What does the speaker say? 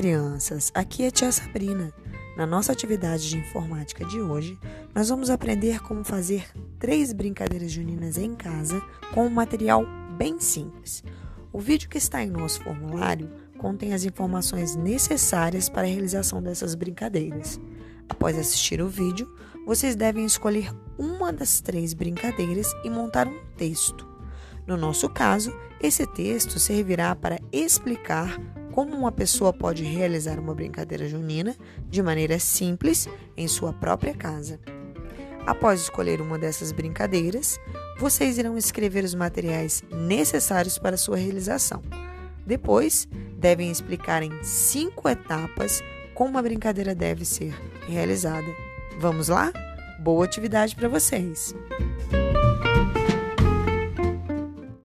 crianças! Aqui é Tia Sabrina. Na nossa atividade de informática de hoje, nós vamos aprender como fazer três brincadeiras juninas em casa com um material bem simples. O vídeo que está em nosso formulário contém as informações necessárias para a realização dessas brincadeiras. Após assistir o vídeo, vocês devem escolher uma das três brincadeiras e montar um texto. No nosso caso, esse texto servirá para explicar como uma pessoa pode realizar uma brincadeira junina de maneira simples em sua própria casa. Após escolher uma dessas brincadeiras, vocês irão escrever os materiais necessários para sua realização. Depois, devem explicar em cinco etapas como a brincadeira deve ser realizada. Vamos lá? Boa atividade para vocês!